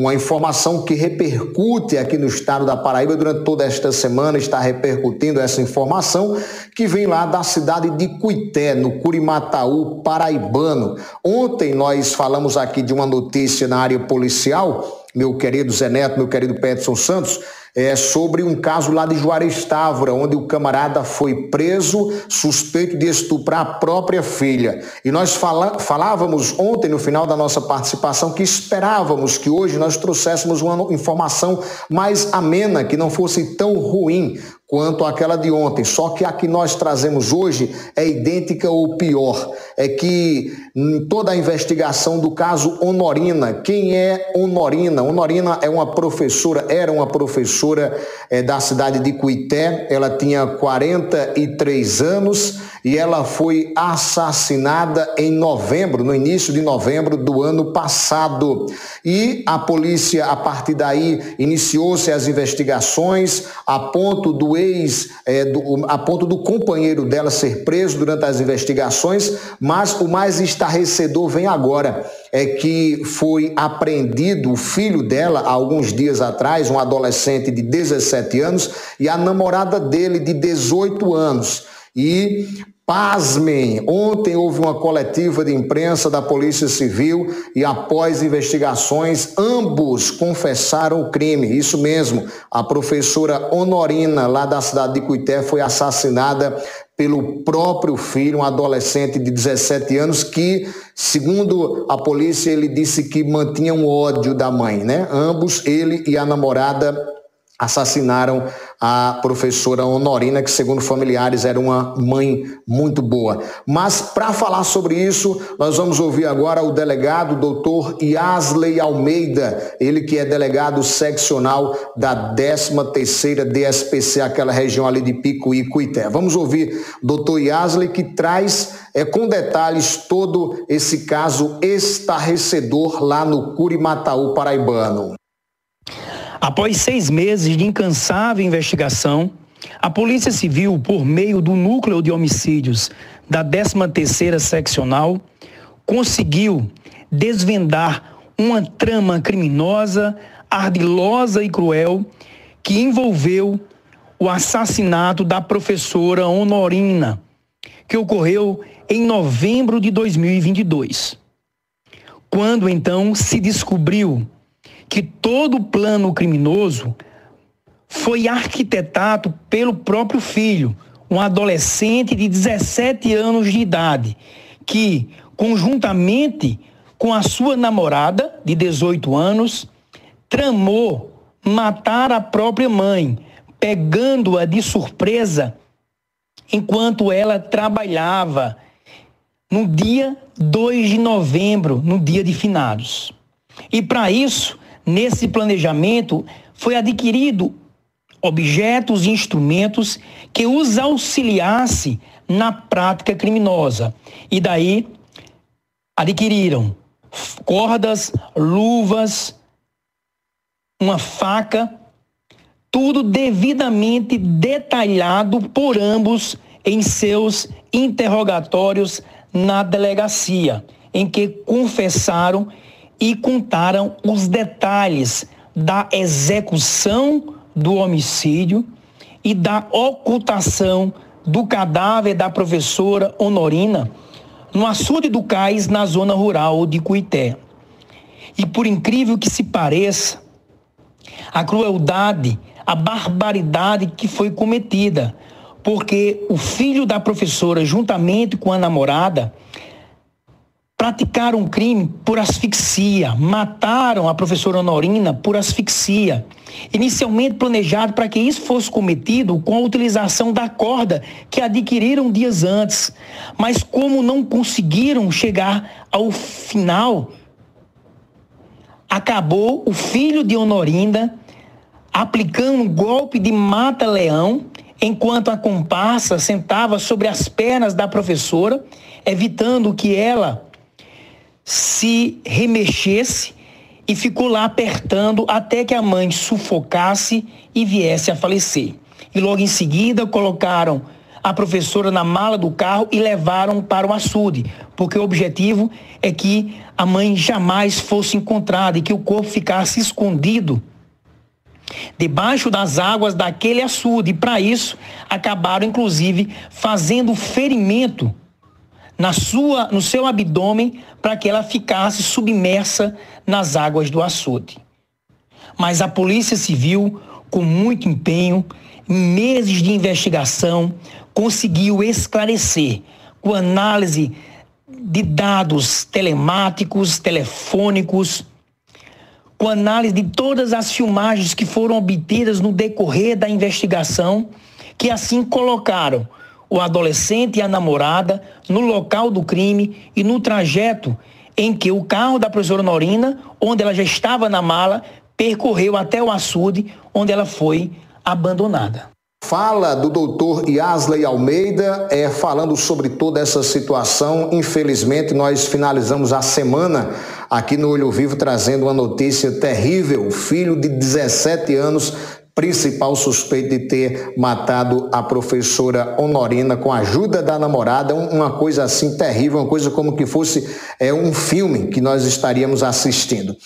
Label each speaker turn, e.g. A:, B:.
A: uma informação que repercute aqui no estado da Paraíba durante toda esta semana, está repercutindo essa informação que vem lá da cidade de Cuité, no Curimataú, paraibano. Ontem nós falamos aqui de uma notícia na área policial, meu querido Zé Neto, meu querido Peterson Santos, é, sobre um caso lá de Juarez Távora, onde o camarada foi preso suspeito de estuprar a própria filha. E nós fala, falávamos ontem, no final da nossa participação, que esperávamos que hoje nós trouxéssemos uma informação mais amena, que não fosse tão ruim quanto aquela de ontem. Só que a que nós trazemos hoje é idêntica ou pior. É que em toda a investigação do caso Honorina, quem é Honorina? Honorina é uma professora, era uma professora é, da cidade de Cuité, ela tinha 43 anos e ela foi assassinada em novembro, no início de novembro do ano passado. E a polícia, a partir daí, iniciou-se as investigações a ponto do ex, é, do, a ponto do companheiro dela ser preso durante as investigações, mas o mais estarrecedor vem agora, é que foi apreendido o filho dela há alguns dias atrás, um adolescente de 17 anos, e a namorada dele de 18 anos. E Pasmem, ontem houve uma coletiva de imprensa da Polícia Civil e após investigações, ambos confessaram o crime. Isso mesmo, a professora Honorina, lá da cidade de Cuité, foi assassinada pelo próprio filho, um adolescente de 17 anos que, segundo a polícia, ele disse que mantinha um ódio da mãe, né? Ambos, ele e a namorada, assassinaram a professora Honorina, que segundo familiares era uma mãe muito boa. Mas para falar sobre isso, nós vamos ouvir agora o delegado doutor Yasley Almeida, ele que é delegado seccional da 13ª DSPC, aquela região ali de Pico e Cuité. Vamos ouvir doutor Yasley que traz é, com detalhes todo esse caso estarrecedor lá no Curimataú paraibano.
B: Após seis meses de incansável investigação, a Polícia Civil, por meio do Núcleo de Homicídios da 13ª Seccional, conseguiu desvendar uma trama criminosa, ardilosa e cruel que envolveu o assassinato da professora Honorina, que ocorreu em novembro de 2022. Quando então se descobriu que todo o plano criminoso foi arquitetado pelo próprio filho, um adolescente de 17 anos de idade, que, conjuntamente com a sua namorada, de 18 anos, tramou matar a própria mãe, pegando-a de surpresa enquanto ela trabalhava no dia 2 de novembro, no dia de finados. E para isso, Nesse planejamento foi adquirido objetos e instrumentos que os auxiliasse na prática criminosa. E daí adquiriram cordas, luvas, uma faca, tudo devidamente detalhado por ambos em seus interrogatórios na delegacia, em que confessaram e contaram os detalhes da execução do homicídio e da ocultação do cadáver da professora Honorina no açude do cais na zona rural de Cuité. E por incrível que se pareça, a crueldade, a barbaridade que foi cometida, porque o filho da professora, juntamente com a namorada, praticaram um crime por asfixia, mataram a professora Honorina por asfixia. Inicialmente planejado para que isso fosse cometido com a utilização da corda que adquiriram dias antes. Mas como não conseguiram chegar ao final, acabou o filho de Honorinda aplicando um golpe de mata-leão enquanto a comparsa sentava sobre as pernas da professora, evitando que ela se remexesse e ficou lá apertando até que a mãe sufocasse e viesse a falecer. E logo em seguida colocaram a professora na mala do carro e levaram para o açude, porque o objetivo é que a mãe jamais fosse encontrada e que o corpo ficasse escondido debaixo das águas daquele açude. E para isso, acabaram inclusive fazendo ferimento na sua, no seu abdômen para que ela ficasse submersa nas águas do açude. Mas a Polícia Civil, com muito empenho, meses de investigação, conseguiu esclarecer com análise de dados telemáticos, telefônicos, com análise de todas as filmagens que foram obtidas no decorrer da investigação, que assim colocaram o adolescente e a namorada no local do crime e no trajeto em que o carro da professora Norina, onde ela já estava na mala, percorreu até o açude, onde ela foi abandonada.
A: Fala do doutor Yasley Almeida, é, falando sobre toda essa situação. Infelizmente, nós finalizamos a semana aqui no Olho Vivo trazendo uma notícia terrível. O filho de 17 anos, principal suspeito de ter matado a professora Honorina com a ajuda da namorada. Uma coisa assim terrível, uma coisa como que fosse é, um filme que nós estaríamos assistindo.